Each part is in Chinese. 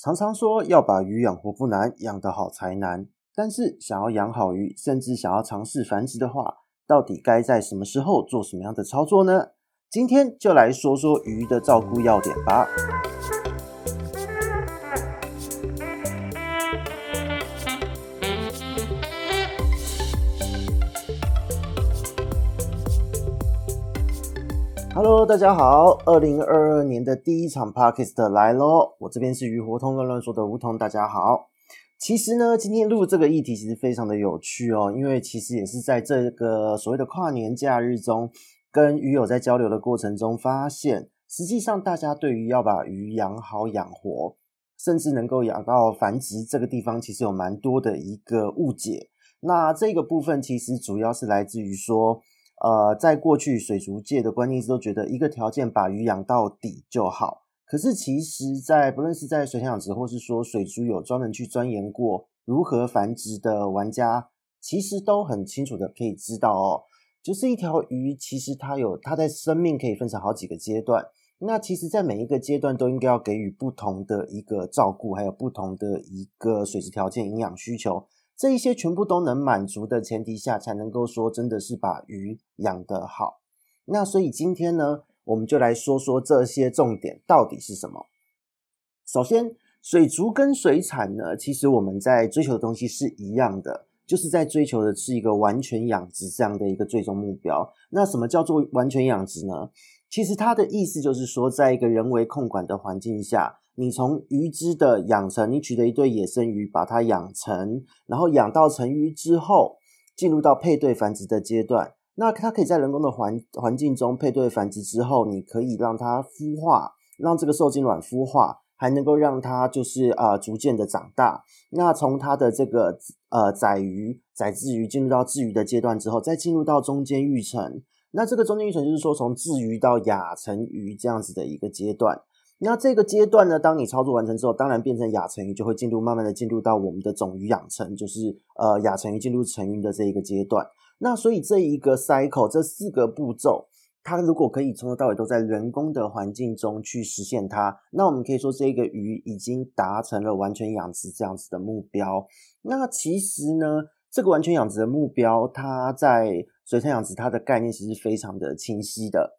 常常说要把鱼养活不难，养得好才难。但是想要养好鱼，甚至想要尝试繁殖的话，到底该在什么时候做什么样的操作呢？今天就来说说鱼的照顾要点吧。Hello，大家好，二零二二年的第一场 Podcast 来喽！我这边是鱼活通乱乱说的梧桐，大家好。其实呢，今天录这个议题其实非常的有趣哦，因为其实也是在这个所谓的跨年假日中，跟鱼友在交流的过程中，发现实际上大家对于要把鱼养好养活，甚至能够养到繁殖这个地方，其实有蛮多的一个误解。那这个部分其实主要是来自于说。呃，在过去水族界的观念是都觉得一个条件把鱼养到底就好。可是其实，在不论是在水产养殖，或是说水族有专门去钻研过如何繁殖的玩家，其实都很清楚的可以知道哦，就是一条鱼其实它有它在生命可以分成好几个阶段。那其实，在每一个阶段都应该要给予不同的一个照顾，还有不同的一个水质条件、营养需求。这一些全部都能满足的前提下，才能够说真的是把鱼养得好。那所以今天呢，我们就来说说这些重点到底是什么。首先，水族跟水产呢，其实我们在追求的东西是一样的，就是在追求的是一个完全养殖这样的一个最终目标。那什么叫做完全养殖呢？其实它的意思就是说，在一个人为控管的环境下。你从鱼只的养成，你取得一对野生鱼，把它养成，然后养到成鱼之后，进入到配对繁殖的阶段。那它可以在人工的环环境中配对繁殖之后，你可以让它孵化，让这个受精卵孵化，还能够让它就是呃逐渐的长大。那从它的这个呃仔鱼、仔稚鱼进入到稚鱼的阶段之后，再进入到中间育成。那这个中间育成就是说从稚鱼到亚成鱼这样子的一个阶段。那这个阶段呢，当你操作完成之后，当然变成亚成鱼，就会进入慢慢的进入到我们的种鱼养成，就是呃亚成鱼进入成鱼的这一个阶段。那所以这一个 cycle 这四个步骤，它如果可以从头到尾都在人工的环境中去实现它，那我们可以说这个鱼已经达成了完全养殖这样子的目标。那其实呢，这个完全养殖的目标，它在水产养殖它的概念其实非常的清晰的。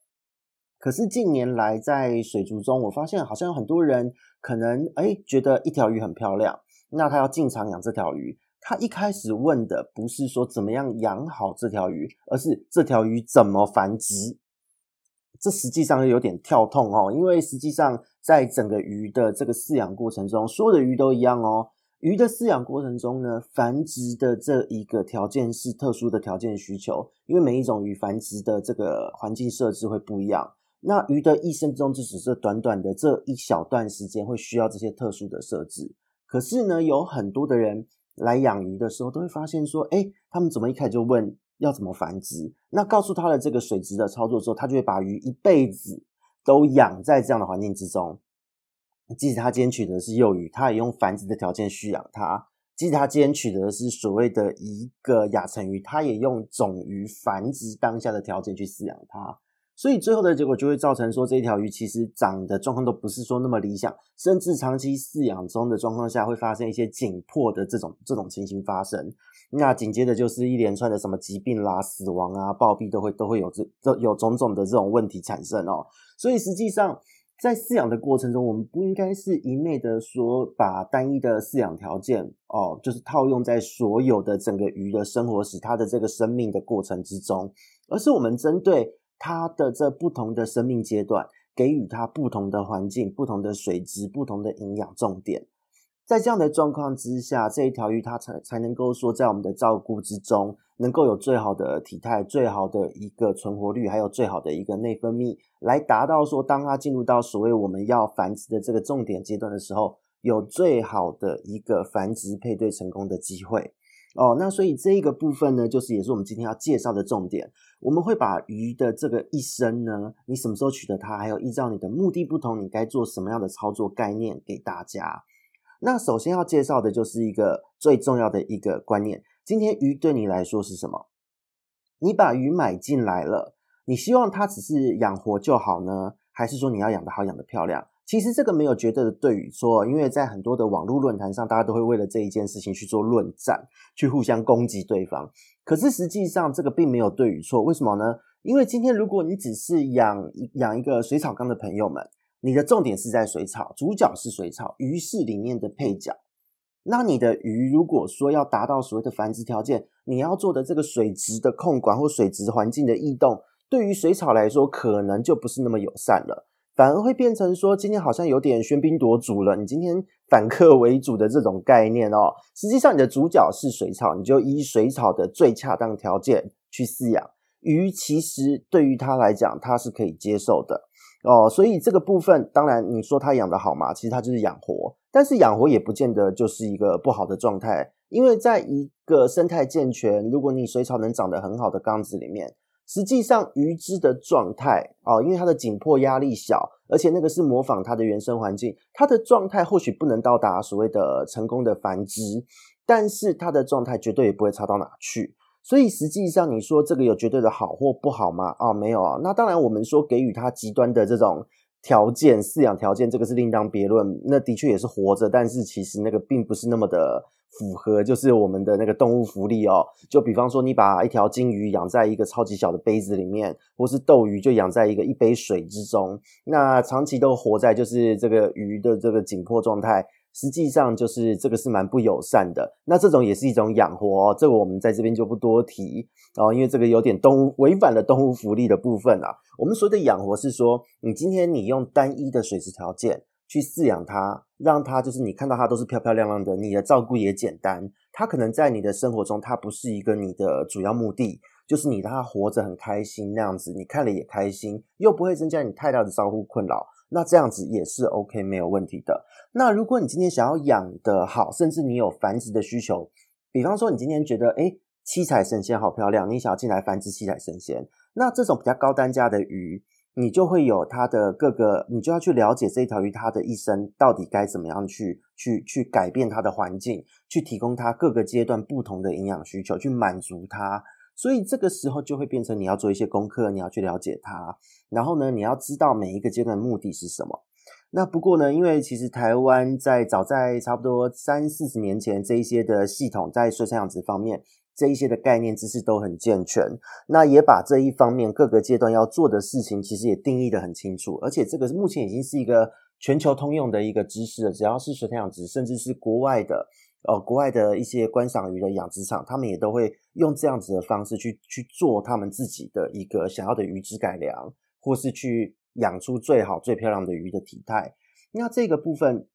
可是近年来在水族中，我发现好像有很多人可能诶觉得一条鱼很漂亮，那他要进场养这条鱼。他一开始问的不是说怎么样养好这条鱼，而是这条鱼怎么繁殖。这实际上有点跳痛哦，因为实际上在整个鱼的这个饲养过程中，所有的鱼都一样哦。鱼的饲养过程中呢，繁殖的这一个条件是特殊的条件需求，因为每一种鱼繁殖的这个环境设置会不一样。那鱼的一生中，就只是短短的这一小段时间会需要这些特殊的设置。可是呢，有很多的人来养鱼的时候，都会发现说，哎，他们怎么一开始就问要怎么繁殖？那告诉他的这个水质的操作之后，他就会把鱼一辈子都养在这样的环境之中。即使他今天取得的是幼鱼，他也用繁殖的条件蓄养它；即使他今天取得的是所谓的一个亚成鱼，他也用种鱼繁殖当下的条件去饲养它。所以最后的结果就会造成说，这一条鱼其实长的状况都不是说那么理想，甚至长期饲养中的状况下会发生一些紧迫的这种这种情形发生。那紧接着就是一连串的什么疾病啦、死亡啊、暴毙都会都会有这这有种种的这种问题产生哦。所以实际上在饲养的过程中，我们不应该是一昧的说把单一的饲养条件哦，就是套用在所有的整个鱼的生活史、它的这个生命的过程之中，而是我们针对。它的这不同的生命阶段，给予它不同的环境、不同的水质、不同的营养重点，在这样的状况之下，这一条鱼它才才能够说，在我们的照顾之中，能够有最好的体态、最好的一个存活率，还有最好的一个内分泌，来达到说，当它进入到所谓我们要繁殖的这个重点阶段的时候，有最好的一个繁殖配对成功的机会。哦，那所以这一个部分呢，就是也是我们今天要介绍的重点。我们会把鱼的这个一生呢，你什么时候取得它，还有依照你的目的不同，你该做什么样的操作概念给大家。那首先要介绍的就是一个最重要的一个观念。今天鱼对你来说是什么？你把鱼买进来了，你希望它只是养活就好呢，还是说你要养得好，养得漂亮？其实这个没有绝对的对与错，因为在很多的网络论坛上，大家都会为了这一件事情去做论战，去互相攻击对方。可是实际上这个并没有对与错，为什么呢？因为今天如果你只是养养一个水草缸的朋友们，你的重点是在水草，主角是水草，鱼是里面的配角。那你的鱼如果说要达到所谓的繁殖条件，你要做的这个水质的控管或水质环境的异动，对于水草来说可能就不是那么友善了，反而会变成说今天好像有点喧宾夺主了。你今天反客为主的这种概念哦，实际上你的主角是水草，你就依水草的最恰当条件去饲养鱼，其实对于它来讲，它是可以接受的。哦，所以这个部分，当然你说它养得好嘛，其实它就是养活，但是养活也不见得就是一个不好的状态，因为在一个生态健全，如果你水草能长得很好的缸子里面，实际上鱼只的状态哦，因为它的紧迫压力小，而且那个是模仿它的原生环境，它的状态或许不能到达所谓的成功的繁殖，但是它的状态绝对也不会差到哪去。所以实际上，你说这个有绝对的好或不好吗？啊、哦，没有啊。那当然，我们说给予它极端的这种条件、饲养条件，这个是另当别论。那的确也是活着，但是其实那个并不是那么的符合，就是我们的那个动物福利哦。就比方说，你把一条金鱼养在一个超级小的杯子里面，或是斗鱼就养在一个一杯水之中，那长期都活在就是这个鱼的这个紧迫状态。实际上就是这个是蛮不友善的，那这种也是一种养活哦，这个我们在这边就不多提哦，因为这个有点动物违反了动物福利的部分啊。我们所谓的养活是说，你今天你用单一的水质条件去饲养它，让它就是你看到它都是漂漂亮亮的，你的照顾也简单，它可能在你的生活中它不是一个你的主要目的，就是你让它活着很开心那样子，你看了也开心，又不会增加你太大的照顾困扰。那这样子也是 OK，没有问题的。那如果你今天想要养得好，甚至你有繁殖的需求，比方说你今天觉得，诶，七彩神仙好漂亮，你想要进来繁殖七彩神仙，那这种比较高单价的鱼，你就会有它的各个，你就要去了解这一条鱼它的一生到底该怎么样去去去改变它的环境，去提供它各个阶段不同的营养需求，去满足它。所以这个时候就会变成你要做一些功课，你要去了解它，然后呢，你要知道每一个阶段目的是什么。那不过呢，因为其实台湾在早在差不多三四十年前，这一些的系统在水产养殖方面，这一些的概念知识都很健全，那也把这一方面各个阶段要做的事情，其实也定义得很清楚，而且这个目前已经是一个全球通用的一个知识了，只要是水产养殖，甚至是国外的。哦，国外的一些观赏鱼的养殖场，他们也都会用这样子的方式去去做他们自己的一个想要的鱼质改良，或是去养出最好最漂亮的鱼的体态。那这个部分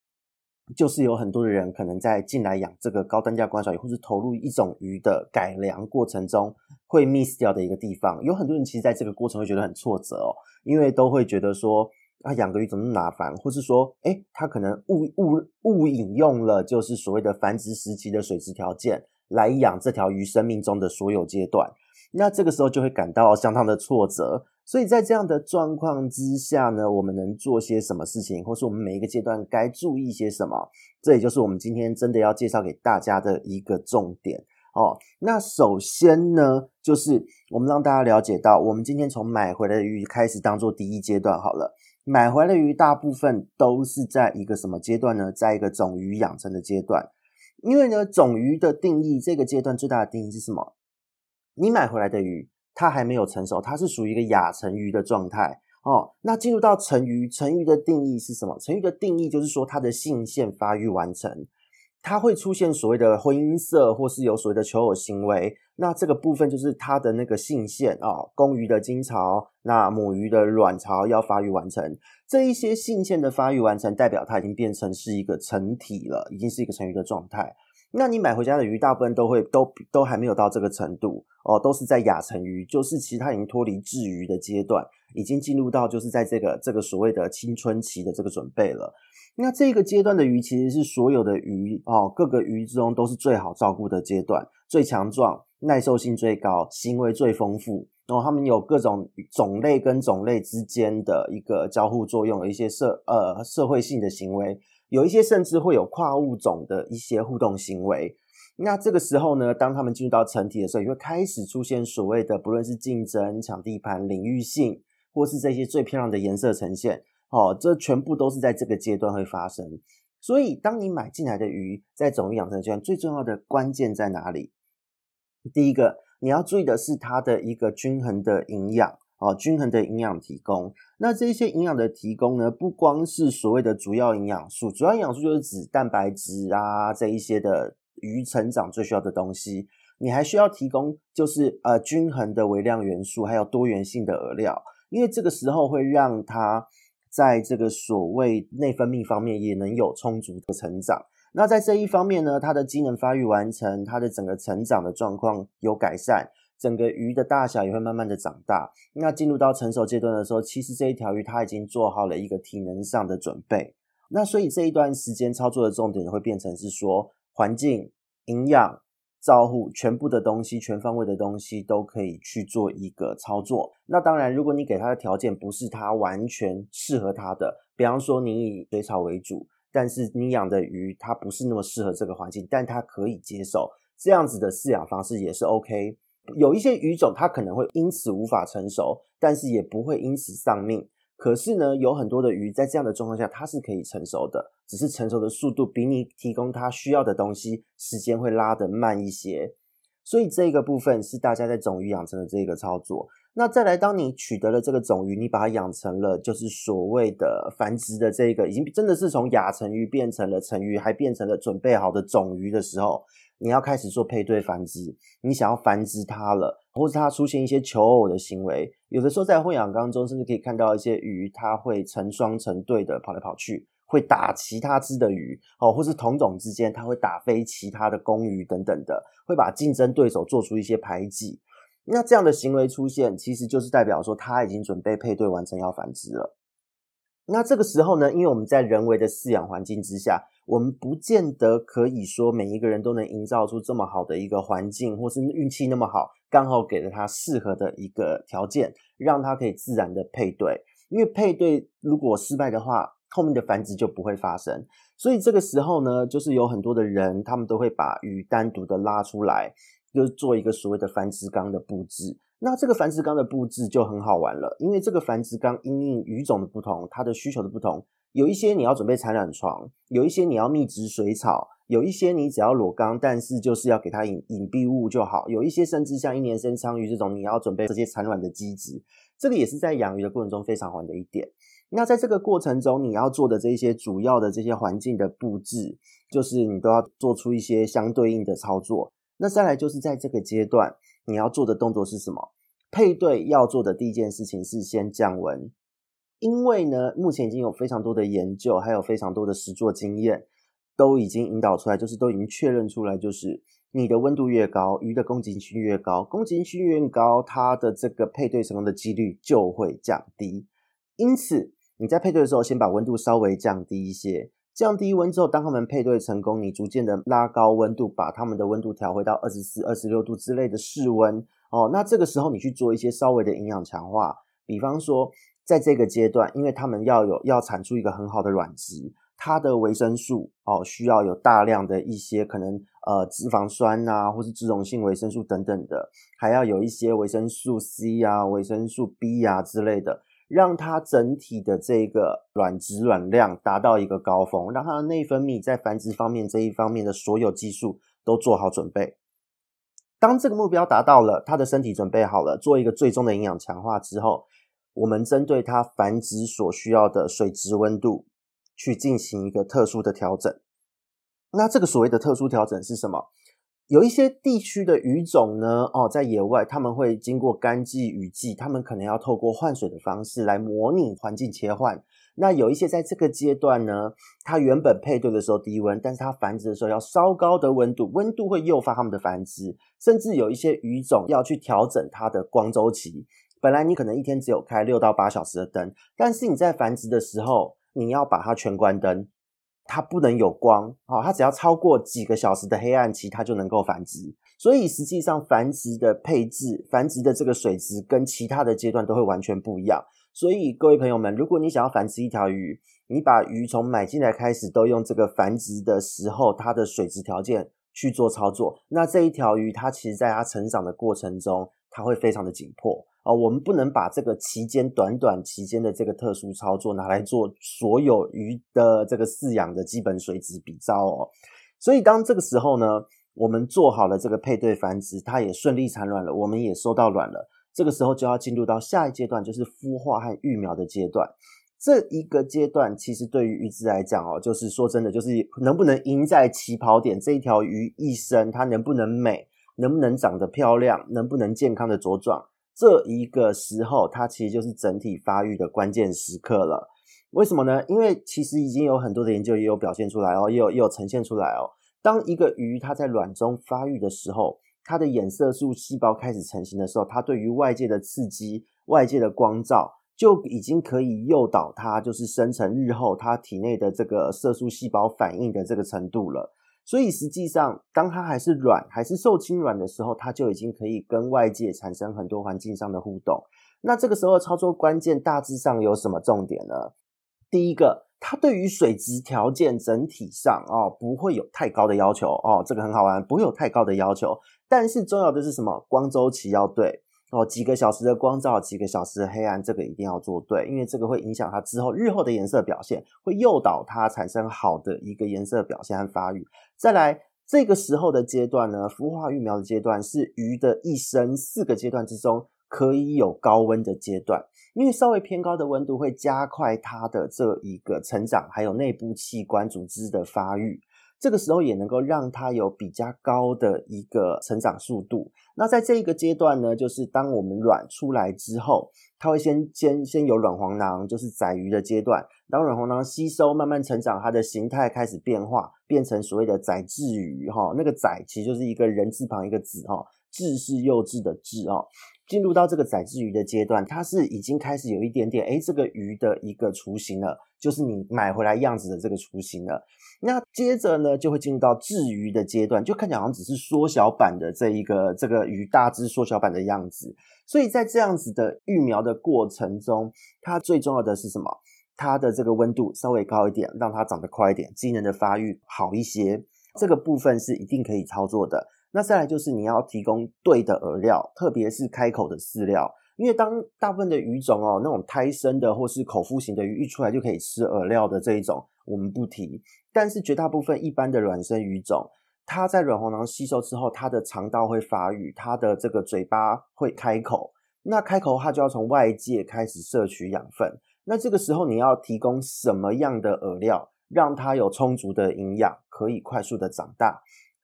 就是有很多的人可能在进来养这个高单价观赏鱼，或是投入一种鱼的改良过程中会 miss 掉的一个地方。有很多人其实在这个过程会觉得很挫折哦，因为都会觉得说。啊养个鱼怎么那么麻烦，或是说，诶，他可能误误误引用了就是所谓的繁殖时期的水质条件来养这条鱼生命中的所有阶段，那这个时候就会感到相当的挫折。所以在这样的状况之下呢，我们能做些什么事情，或是我们每一个阶段该注意些什么？这也就是我们今天真的要介绍给大家的一个重点哦。那首先呢，就是我们让大家了解到，我们今天从买回来的鱼开始当做第一阶段好了。买回来的鱼大部分都是在一个什么阶段呢？在一个种鱼养成的阶段。因为呢，种鱼的定义，这个阶段最大的定义是什么？你买回来的鱼，它还没有成熟，它是属于一个亚成鱼的状态哦。那进入到成鱼，成鱼的定义是什么？成鱼的定义就是说，它的性腺发育完成。它会出现所谓的婚姻色，或是有所谓的求偶行为。那这个部分就是它的那个性腺啊，公鱼的精巢，那母鱼的卵巢要发育完成。这一些性腺的发育完成，代表它已经变成是一个成体了，已经是一个成鱼的状态。那你买回家的鱼，大部分都会都都还没有到这个程度哦，都是在亚成鱼，就是其实它已经脱离稚鱼的阶段，已经进入到就是在这个这个所谓的青春期的这个准备了。那这个阶段的鱼其实是所有的鱼哦，各个鱼之中都是最好照顾的阶段，最强壮、耐受性最高、行为最丰富。然后它们有各种种类跟种类之间的一个交互作用，有一些社呃社会性的行为，有一些甚至会有跨物种的一些互动行为。那这个时候呢，当它们进入到成体的时候，也会开始出现所谓的不论是竞争、抢地盘、领域性，或是这些最漂亮的颜色呈现。哦，这全部都是在这个阶段会发生。所以，当你买进来的鱼在种鱼养成阶段，最重要的关键在哪里？第一个，你要注意的是它的一个均衡的营养哦，均衡的营养提供。那这些营养的提供呢，不光是所谓的主要营养素，主要营养素就是指蛋白质啊这一些的鱼成长最需要的东西。你还需要提供就是呃均衡的微量元素，还有多元性的饵料，因为这个时候会让它。在这个所谓内分泌方面也能有充足的成长。那在这一方面呢，它的机能发育完成，它的整个成长的状况有改善，整个鱼的大小也会慢慢的长大。那进入到成熟阶段的时候，其实这一条鱼它已经做好了一个体能上的准备。那所以这一段时间操作的重点会变成是说环境、营养。照护全部的东西，全方位的东西都可以去做一个操作。那当然，如果你给他的条件不是他完全适合他的，比方说你以水草为主，但是你养的鱼它不是那么适合这个环境，但它可以接受这样子的饲养方式也是 OK。有一些鱼种它可能会因此无法成熟，但是也不会因此丧命。可是呢，有很多的鱼在这样的状况下，它是可以成熟的，只是成熟的速度比你提供它需要的东西时间会拉得慢一些。所以这个部分是大家在种鱼养成的这个操作。那再来，当你取得了这个种鱼，你把它养成了就是所谓的繁殖的这个，已经真的是从亚成鱼变成了成鱼，还变成了准备好的种鱼的时候。你要开始做配对繁殖，你想要繁殖它了，或者它出现一些求偶的行为，有的时候在混养缸中，甚至可以看到一些鱼，它会成双成对的跑来跑去，会打其他只的鱼，哦，或是同种之间，它会打飞其他的公鱼等等的，会把竞争对手做出一些排挤。那这样的行为出现，其实就是代表说它已经准备配对完成要繁殖了。那这个时候呢，因为我们在人为的饲养环境之下。我们不见得可以说每一个人都能营造出这么好的一个环境，或是运气那么好，刚好给了他适合的一个条件，让他可以自然的配对。因为配对如果失败的话，后面的繁殖就不会发生。所以这个时候呢，就是有很多的人，他们都会把鱼单独的拉出来，就做一个所谓的繁殖缸的布置。那这个繁殖缸的布置就很好玩了，因为这个繁殖缸因应鱼种的不同，它的需求的不同。有一些你要准备产卵床，有一些你要密植水草，有一些你只要裸缸，但是就是要给它隐隐蔽物就好。有一些甚至像一年生鲳鱼这种，你要准备这些产卵的机制，这个也是在养鱼的过程中非常好的一点。那在这个过程中，你要做的这些主要的这些环境的布置，就是你都要做出一些相对应的操作。那再来就是在这个阶段，你要做的动作是什么？配对要做的第一件事情是先降温。因为呢，目前已经有非常多的研究，还有非常多的实作经验，都已经引导出来，就是都已经确认出来，就是你的温度越高，鱼的攻击性越高，攻击性越高，它的这个配对成功的几率就会降低。因此，你在配对的时候，先把温度稍微降低一些，降低温之后，当它们配对成功，你逐渐的拉高温度，把它们的温度调回到二十四、二十六度之类的室温哦。那这个时候，你去做一些稍微的营养强化，比方说。在这个阶段，因为他们要有要产出一个很好的卵子，它的维生素哦需要有大量的一些可能呃脂肪酸啊，或是脂溶性维生素等等的，还要有一些维生素 C 啊、维生素 B 啊之类的，让它整体的这个卵子卵量达到一个高峰，让它的内分泌在繁殖方面这一方面的所有技术都做好准备。当这个目标达到了，它的身体准备好了，做一个最终的营养强化之后。我们针对它繁殖所需要的水质温度去进行一个特殊的调整。那这个所谓的特殊调整是什么？有一些地区的鱼种呢，哦，在野外他们会经过干季、雨季，他们可能要透过换水的方式来模拟环境切换。那有一些在这个阶段呢，它原本配对的时候低温，但是它繁殖的时候要稍高的温度，温度会诱发它们的繁殖，甚至有一些鱼种要去调整它的光周期。本来你可能一天只有开六到八小时的灯，但是你在繁殖的时候，你要把它全关灯，它不能有光哦，它只要超过几个小时的黑暗期，它就能够繁殖。所以实际上繁殖的配置、繁殖的这个水质跟其他的阶段都会完全不一样。所以各位朋友们，如果你想要繁殖一条鱼，你把鱼从买进来开始都用这个繁殖的时候它的水质条件去做操作，那这一条鱼它其实在它成长的过程中，它会非常的紧迫。哦，我们不能把这个期间短短期间的这个特殊操作拿来做所有鱼的这个饲养的基本水质比照哦。所以当这个时候呢，我们做好了这个配对繁殖，它也顺利产卵了，我们也收到卵了。这个时候就要进入到下一阶段，就是孵化和育苗的阶段。这一个阶段其实对于鱼子来讲哦，就是说真的，就是能不能赢在起跑点，这一条鱼一生它能不能美，能不能长得漂亮，能不能健康的茁壮。这一个时候，它其实就是整体发育的关键时刻了。为什么呢？因为其实已经有很多的研究也有表现出来哦，也有也有呈现出来哦。当一个鱼它在卵中发育的时候，它的眼色素细胞开始成型的时候，它对于外界的刺激、外界的光照，就已经可以诱导它，就是生成日后它体内的这个色素细胞反应的这个程度了。所以实际上，当它还是软，还是受精卵的时候，它就已经可以跟外界产生很多环境上的互动。那这个时候操作关键大致上有什么重点呢？第一个，它对于水质条件整体上哦不会有太高的要求哦，这个很好玩，不会有太高的要求。但是重要的是什么？光周期要对。哦，几个小时的光照，几个小时的黑暗，这个一定要做对，因为这个会影响它之后日后的颜色表现，会诱导它产生好的一个颜色表现和发育。再来，这个时候的阶段呢，孵化育苗的阶段是鱼的一生四个阶段之中可以有高温的阶段，因为稍微偏高的温度会加快它的这一个成长，还有内部器官组织的发育。这个时候也能够让它有比较高的一个成长速度。那在这一个阶段呢，就是当我们卵出来之后，它会先先先有卵黄囊，就是仔鱼的阶段。当卵黄囊吸收慢慢成长，它的形态开始变化，变成所谓的仔稚鱼哈。那个仔其实就是一个人字旁一个子哈，稚是幼稚的稚哦。进入到这个仔稚鱼的阶段，它是已经开始有一点点诶，这个鱼的一个雏形了，就是你买回来样子的这个雏形了。那接着呢，就会进入到制鱼的阶段，就看起来好像只是缩小版的这一个这个鱼大只缩小版的样子。所以在这样子的育苗的过程中，它最重要的是什么？它的这个温度稍微高一点，让它长得快一点，机能的发育好一些。这个部分是一定可以操作的。那再来就是你要提供对的饵料，特别是开口的饲料，因为当大部分的鱼种哦，那种胎生的或是口腹型的鱼一出来就可以吃饵料的这一种，我们不提。但是绝大部分一般的卵生鱼种，它在卵黄囊吸收之后，它的肠道会发育，它的这个嘴巴会开口。那开口它就要从外界开始摄取养分。那这个时候你要提供什么样的饵料，让它有充足的营养，可以快速的长大？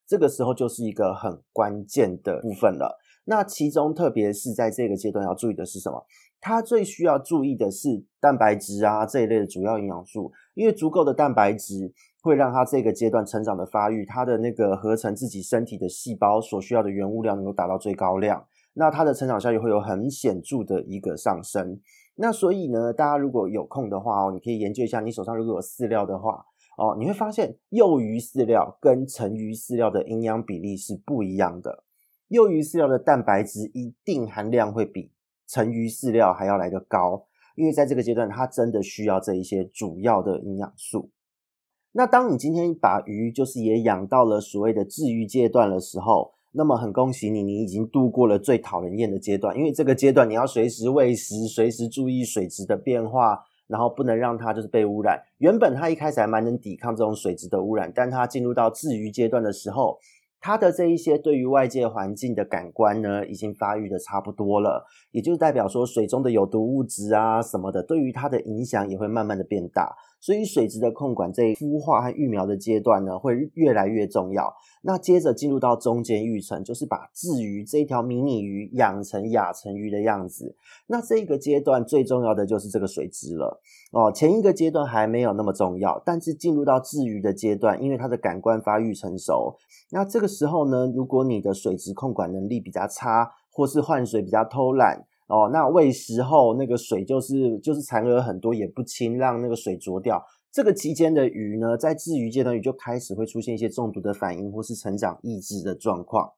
这个时候就是一个很关键的部分了。那其中特别是在这个阶段要注意的是什么？它最需要注意的是蛋白质啊这一类的主要营养素，因为足够的蛋白质。会让它这个阶段成长的发育，它的那个合成自己身体的细胞所需要的原物料能够达到最高量，那它的成长效率会有很显著的一个上升。那所以呢，大家如果有空的话哦，你可以研究一下，你手上如果有饲料的话哦，你会发现幼鱼饲料跟成鱼饲料的营养比例是不一样的。幼鱼饲料的蛋白质一定含量会比成鱼饲料还要来得高，因为在这个阶段，它真的需要这一些主要的营养素。那当你今天把鱼就是也养到了所谓的治愈阶段的时候，那么很恭喜你，你已经度过了最讨人厌的阶段，因为这个阶段你要随时喂食，随时注意水质的变化，然后不能让它就是被污染。原本它一开始还蛮能抵抗这种水质的污染，但它进入到治愈阶段的时候，它的这一些对于外界环境的感官呢，已经发育的差不多了，也就是代表说水中的有毒物质啊什么的，对于它的影响也会慢慢的变大。所以水质的控管，这一孵化和育苗的阶段呢，会越来越重要。那接着进入到中间育成，就是把稚鱼这一条迷你鱼养成亚成鱼的样子。那这个阶段最重要的就是这个水质了哦。前一个阶段还没有那么重要，但是进入到稚鱼的阶段，因为它的感官发育成熟，那这个时候呢，如果你的水质控管能力比较差，或是换水比较偷懒。哦，那喂食后那个水就是就是残额很多也不清，让那个水浊掉。这个期间的鱼呢，在治鱼阶段鱼就开始会出现一些中毒的反应或是成长抑制的状况。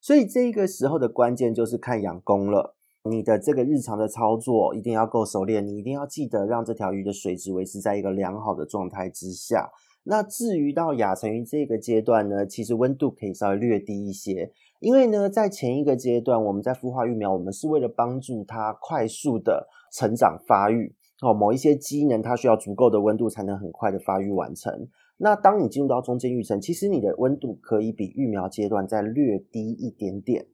所以这个时候的关键就是看养工了。你的这个日常的操作一定要够熟练，你一定要记得让这条鱼的水质维持在一个良好的状态之下。那至于到亚成鱼这个阶段呢，其实温度可以稍微略低一些，因为呢，在前一个阶段，我们在孵化育苗，我们是为了帮助它快速的成长发育哦，某一些机能它需要足够的温度才能很快的发育完成。那当你进入到中间育成，其实你的温度可以比育苗阶段再略低一点点，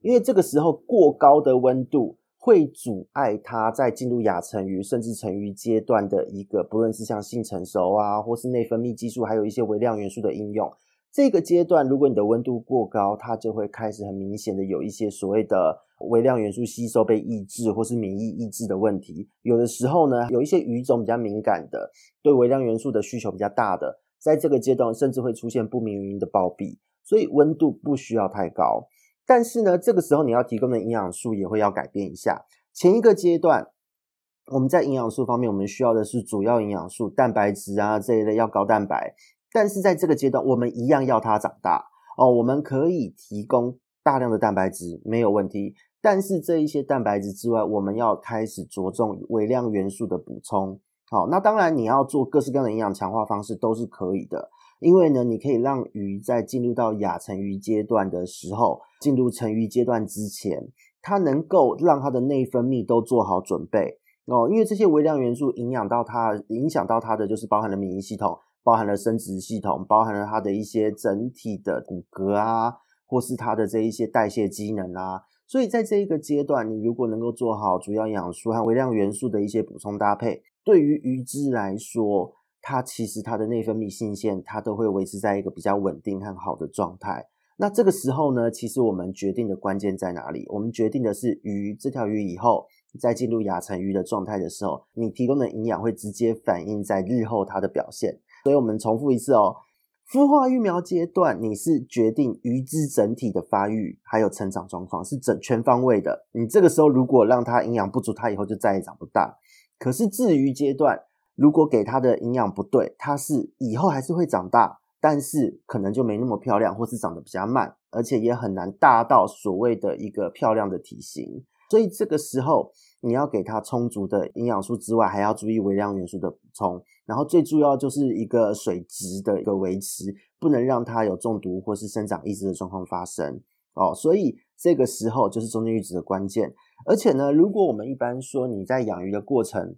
因为这个时候过高的温度。会阻碍它在进入亚成鱼甚至成鱼阶段的一个，不论是像性成熟啊，或是内分泌激素，还有一些微量元素的应用。这个阶段，如果你的温度过高，它就会开始很明显的有一些所谓的微量元素吸收被抑制，或是免疫抑制的问题。有的时候呢，有一些鱼种比较敏感的，对微量元素的需求比较大的，在这个阶段甚至会出现不明原因的暴毙。所以温度不需要太高。但是呢，这个时候你要提供的营养素也会要改变一下。前一个阶段，我们在营养素方面，我们需要的是主要营养素，蛋白质啊这一类要高蛋白。但是在这个阶段，我们一样要它长大哦。我们可以提供大量的蛋白质，没有问题。但是这一些蛋白质之外，我们要开始着重微量元素的补充。好，那当然你要做各式各样的营养强化方式都是可以的。因为呢，你可以让鱼在进入到亚成鱼阶段的时候，进入成鱼阶段之前，它能够让它的内分泌都做好准备哦。因为这些微量元素影响到它，影响到它的就是包含了免疫系统，包含了生殖系统，包含了它的一些整体的骨骼啊，或是它的这一些代谢机能啊。所以在这一个阶段，你如果能够做好主要营养素和微量元素的一些补充搭配，对于鱼只来说，它其实它的内分泌性腺，它都会维持在一个比较稳定和好的状态。那这个时候呢，其实我们决定的关键在哪里？我们决定的是鱼这条鱼以后在进入亚成鱼的状态的时候，你提供的营养会直接反映在日后它的表现。所以我们重复一次哦，孵化育苗阶段，你是决定鱼只整体的发育还有成长状况是整全方位的。你这个时候如果让它营养不足，它以后就再也长不大。可是至鱼阶段，如果给它的营养不对，它是以后还是会长大，但是可能就没那么漂亮，或是长得比较慢，而且也很难大到所谓的一个漂亮的体型。所以这个时候你要给它充足的营养素之外，还要注意微量元素的补充，然后最重要就是一个水质的一个维持，不能让它有中毒或是生长抑制的状况发生哦。所以这个时候就是中间育殖的关键。而且呢，如果我们一般说你在养鱼的过程，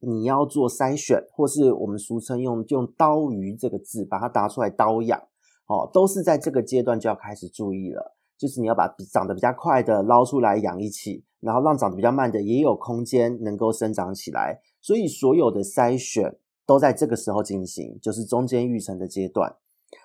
你要做筛选，或是我们俗称用用刀鱼这个字把它打出来刀养，哦，都是在这个阶段就要开始注意了。就是你要把长得比较快的捞出来养一起，然后让长得比较慢的也有空间能够生长起来。所以所有的筛选都在这个时候进行，就是中间育成的阶段。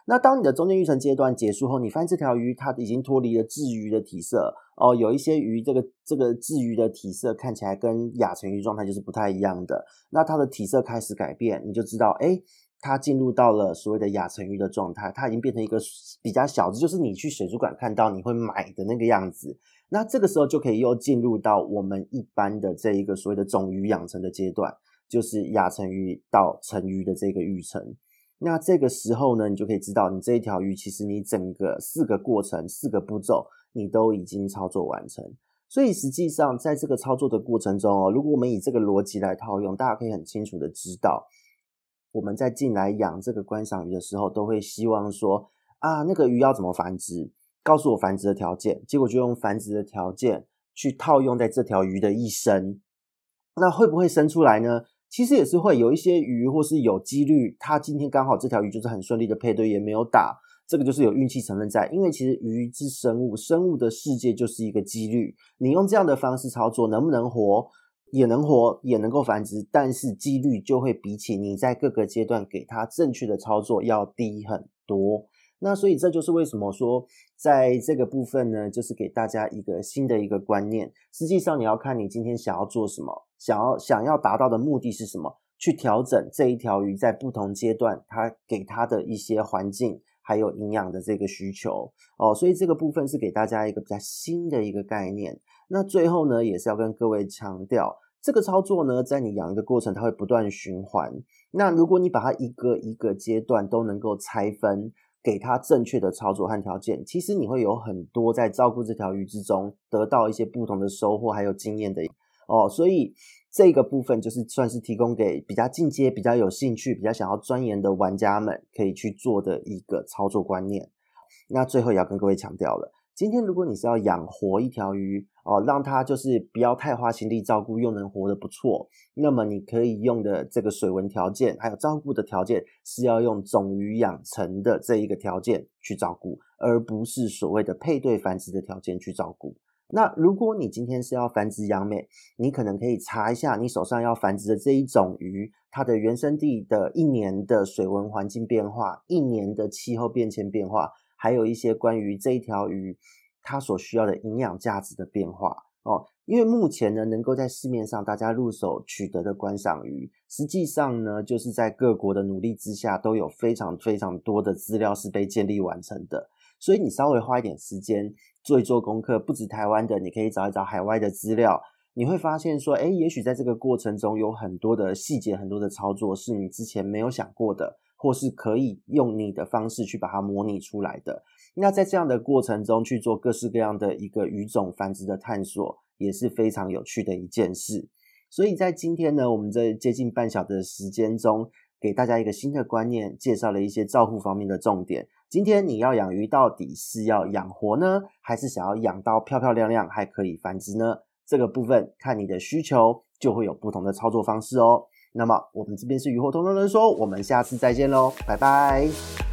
那当你的中间育成阶段结束后，你发现这条鱼它已经脱离了稚鱼的体色哦，有一些鱼这个这个稚鱼的体色看起来跟亚成鱼状态就是不太一样的。那它的体色开始改变，你就知道，诶，它进入到了所谓的亚成鱼的状态，它已经变成一个比较小只，就是你去水族馆看到你会买的那个样子。那这个时候就可以又进入到我们一般的这一个所谓的种鱼养成的阶段，就是亚成鱼到成鱼的这个育成。那这个时候呢，你就可以知道，你这一条鱼其实你整个四个过程、四个步骤，你都已经操作完成。所以实际上，在这个操作的过程中哦，如果我们以这个逻辑来套用，大家可以很清楚的知道，我们在进来养这个观赏鱼的时候，都会希望说啊，那个鱼要怎么繁殖，告诉我繁殖的条件，结果就用繁殖的条件去套用在这条鱼的一生，那会不会生出来呢？其实也是会有一些鱼，或是有几率，它今天刚好这条鱼就是很顺利的配对，也没有打，这个就是有运气成分在。因为其实鱼是生物，生物的世界就是一个几率。你用这样的方式操作，能不能活？也能活，也能够繁殖，但是几率就会比起你在各个阶段给它正确的操作要低很多。那所以这就是为什么说，在这个部分呢，就是给大家一个新的一个观念。实际上，你要看你今天想要做什么，想要想要达到的目的是什么，去调整这一条鱼在不同阶段它给它的一些环境还有营养的这个需求哦。所以这个部分是给大家一个比较新的一个概念。那最后呢，也是要跟各位强调，这个操作呢，在你养鱼的过程，它会不断循环。那如果你把它一个一个阶段都能够拆分。给他正确的操作和条件，其实你会有很多在照顾这条鱼之中得到一些不同的收获，还有经验的哦。所以这个部分就是算是提供给比较进阶、比较有兴趣、比较想要钻研的玩家们可以去做的一个操作观念。那最后也要跟各位强调了，今天如果你是要养活一条鱼哦，让它就是不要太花心力照顾，又能活得不错，那么你可以用的这个水文条件，还有照顾的条件，是要用种鱼养成的这一个条件去照顾，而不是所谓的配对繁殖的条件去照顾。那如果你今天是要繁殖养美，你可能可以查一下你手上要繁殖的这一种鱼，它的原生地的一年的水文环境变化，一年的气候变迁变化，还有一些关于这一条鱼它所需要的营养价值的变化哦。因为目前呢，能够在市面上大家入手取得的观赏鱼，实际上呢，就是在各国的努力之下，都有非常非常多的资料是被建立完成的。所以你稍微花一点时间做一做功课，不止台湾的，你可以找一找海外的资料，你会发现说，诶，也许在这个过程中有很多的细节，很多的操作是你之前没有想过的，或是可以用你的方式去把它模拟出来的。那在这样的过程中去做各式各样的一个鱼种繁殖的探索，也是非常有趣的一件事。所以在今天呢，我们这接近半小时的时间中，给大家一个新的观念，介绍了一些照护方面的重点。今天你要养鱼，到底是要养活呢，还是想要养到漂漂亮亮还可以繁殖呢？这个部分看你的需求，就会有不同的操作方式哦。那么我们这边是鱼货通通人说，我们下次再见喽，拜拜。